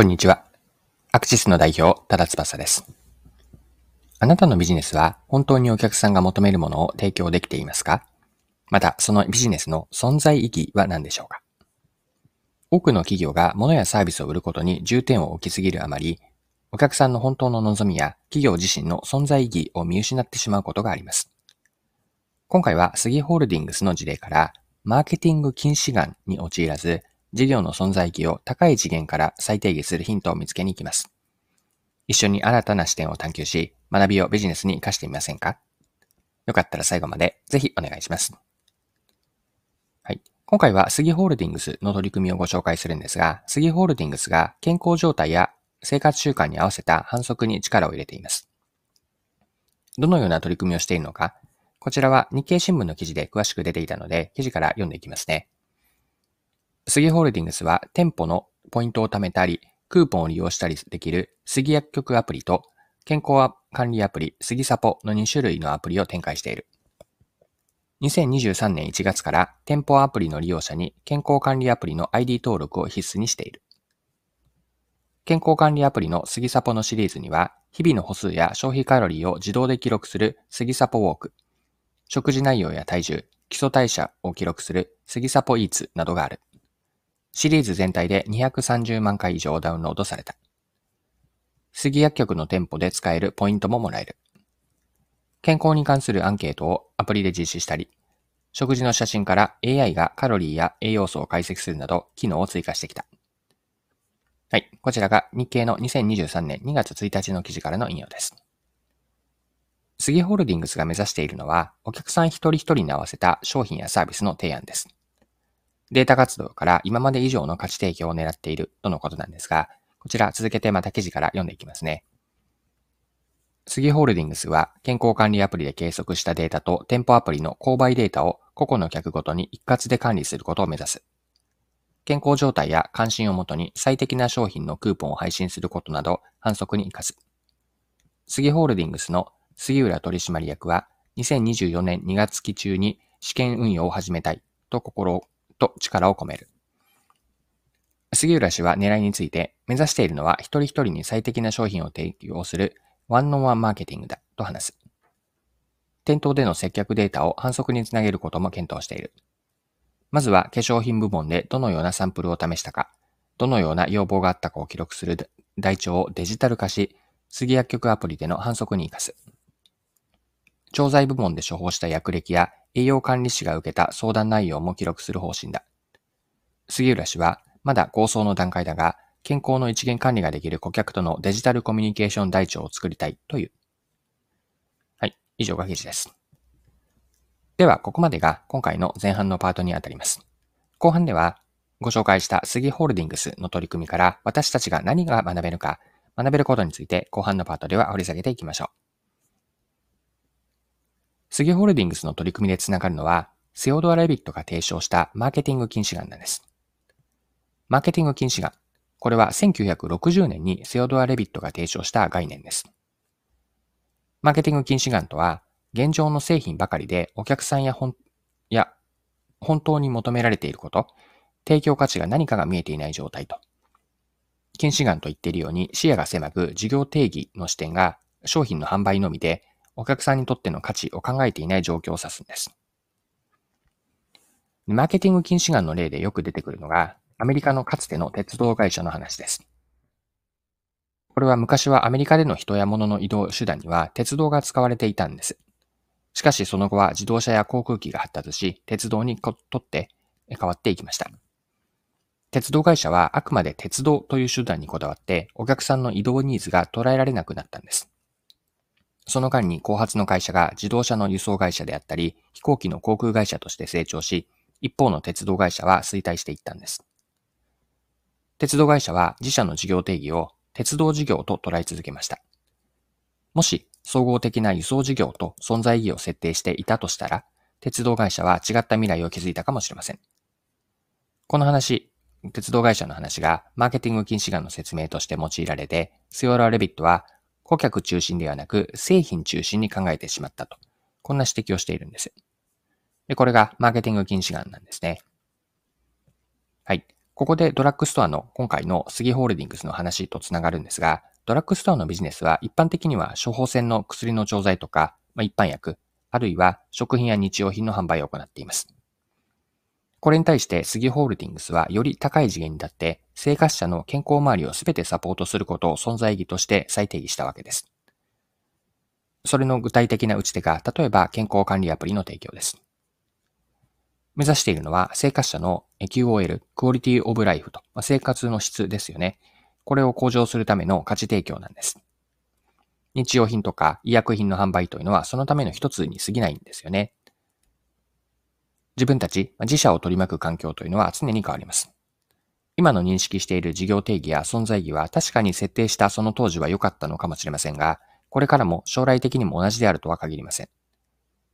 こんにちは。アクシスの代表、ただ翼です。あなたのビジネスは本当にお客さんが求めるものを提供できていますか？また、そのビジネスの存在意義は何でしょうか？多くの企業が物やサービスを売ることに重点を置きすぎるあまり、お客さんの本当の望みや企業自身の存在意義を見失ってしまうことがあります。今回は杉ホールディングスの事例から、マーケティング禁止眼に陥らず、事業の存在意義を高い次元から再定義するヒントを見つけに行きます。一緒に新たな視点を探求し、学びをビジネスに活かしてみませんか？よかったら最後までぜひお願いします。はい。今回は杉ホールディングスの取り組みをご紹介するんですが、杉ホールディングスが健康状態や生活習慣に合わせた反則に力を入れています。どのような取り組みをしているのか、こちらは日経新聞の記事で詳しく出ていたので、記事から読んでいきますね。杉ホールディングスは店舗のポイントを貯めたり、クーポンを利用したりできる杉薬局アプリと健康管理アプリ杉サポの2種類のアプリを展開している。2023年1月から店舗アプリの利用者に健康管理アプリの ID 登録を必須にしている。健康管理アプリの杉サポのシリーズには、日々の歩数や消費カロリーを自動で記録する杉サポウォーク、食事内容や体重、基礎代謝を記録する杉サポイーツなどがある。シリーズ全体で230万回以上ダウンロードされた。杉薬局の店舗で使えるポイントももらえる。健康に関するアンケートをアプリで実施したり、食事の写真から AI がカロリーや栄養素を解析するなど機能を追加してきた。はい。こちらが日経の2023年2月1日の記事からの引用です。杉ホールディングスが目指しているのは、お客さん一人一人に合わせた商品やサービスの提案です。データ活動から今まで以上の価値提供を狙っているとのことなんですが、こちら続けてまた記事から読んでいきますね。杉ホールディングスは健康管理アプリで計測したデータと店舗アプリの購買データを個々の客ごとに一括で管理することを目指す。健康状態や関心をもとに最適な商品のクーポンを配信することなど反則に活かす。杉ホールディングスの杉浦取締役は、2024年2月期中に試験運用を始めたいと心と力を込める。杉浦氏は狙いについて、目指しているのは一人一人に最適な商品を提供するワンノンワンマーケティングだと話す。店頭での接客データを反則につなげることも検討している。まずは化粧品部門でどのようなサンプルを試したか、どのような要望があったかを記録する台帳をデジタル化し、杉薬局アプリでの反則に活かす。調剤部門で処方した薬歴や栄養管理士が受けた相談内容も記録する方針だ。杉浦氏は、まだ構想の段階だが、健康の一元管理ができる顧客とのデジタルコミュニケーション台帳を作りたいという。はい、以上が記事です。では、ここまでが今回の前半のパートにあたります。後半では、ご紹介した杉ホールディングスの取り組みから私たちが何が学べるか、学べることについて後半のパートでは掘り下げていきましょう。杉ホールディングスの取り組みでつながるのは、セオドア・レビットが提唱したマーケティング禁止眼なんです。マーケティング禁止眼。これは1960年にセオドア・レビットが提唱した概念です。マーケティング禁止眼とは、現状の製品ばかりでお客さんや本や本当に求められていること、提供価値が何かが見えていない状態と。禁止眼と言っているように視野が狭く事業定義の視点が商品の販売のみでお客さんにとっての価値を考えていない状況を指すんです。マーケティング禁止眼の例でよく出てくるのが、アメリカのかつての鉄道会社の話です。これは昔はアメリカでの人や物の移動手段には鉄道が使われていたんです。しかしその後は自動車や航空機が発達し、鉄道にとって変わっていきました。鉄道会社はあくまで鉄道という手段にこだわってお客さんの移動ニーズが捉えられなくなったんです。その間に後発の会社が自動車の輸送会社であったり、飛行機の航空会社として成長し、一方の鉄道会社は衰退していったんです。鉄道会社は自社の事業定義を鉄道事業と捉え続けました。もし総合的な輸送事業と存在意義を設定していたとしたら、鉄道会社は違った未来を築いたかもしれません。この話、鉄道会社の話がマーケティング禁止眼の説明として用いられて、スヨーラ・レビットは顧客中心ではなく製品中心に考えてしまったと。こんな指摘をしているんです。で、これがマーケティング禁止眼なんですね。はい。ここでドラッグストアの今回の杉ホールディングスの話とつながるんですが、ドラッグストアのビジネスは一般的には処方箋の薬の調剤とか、まあ、一般薬、あるいは食品や日用品の販売を行っています。これに対して杉ホールディングスはより高い次元に立って生活者の健康周りをすべてサポートすることを存在意義として再定義したわけです。それの具体的な打ち手が、例えば健康管理アプリの提供です。目指しているのは生活者の QOL、クオリティオブライフと、まあ、生活の質ですよね。これを向上するための価値提供なんです。日用品とか医薬品の販売というのはそのための一つに過ぎないんですよね。自分たち、自社を取り巻く環境というのは常に変わります。今の認識している事業定義や存在意義は確かに設定したその当時は良かったのかもしれませんが、これからも将来的にも同じであるとは限りません。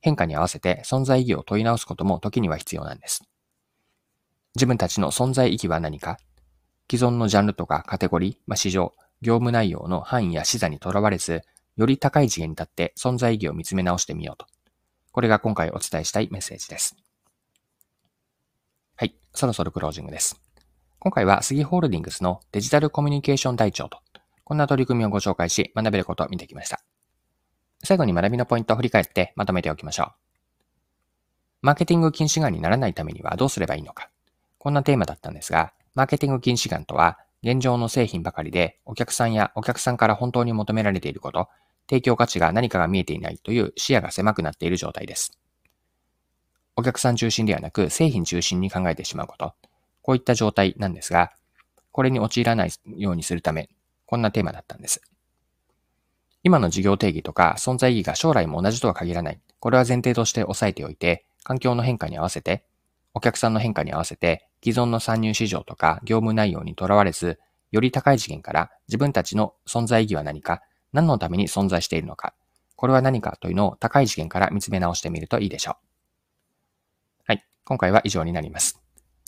変化に合わせて存在意義を問い直すことも時には必要なんです。自分たちの存在意義は何か？既存のジャンルとかカテゴリー、まあ、市場、業務内容の範囲や視座にとらわれず、より高い次元に立って存在意義を見つめ直してみようと。これが今回お伝えしたいメッセージです。はい、そろそろクロージングです。今回は杉ホールディングスのデジタルコミュニケーション台帳とこんな取り組みをご紹介し、学べることを見てきました。最後に学びのポイントを振り返ってまとめておきましょう。マーケティング禁止眼にならないためにはどうすればいいのか。こんなテーマだったんですが、マーケティング禁止眼とは、現状の製品ばかりでお客さんやお客さんから本当に求められていること、提供価値が何かが見えていないという視野が狭くなっている状態です。お客さん中心ではなく製品中心に考えてしまうこと、こういった状態なんですが、これに陥らないようにするため、こんなテーマだったんです。今の事業定義とか存在意義が将来も同じとは限らない。これは前提として押さえておいて、環境の変化に合わせて、お客さんの変化に合わせて、既存の参入市場とか業務内容にとらわれず、より高い次元から自分たちの存在意義は何か、何のために存在しているのか、これは何かというのを高い次元から見つめ直してみるといいでしょう。はい。今回は以上になります。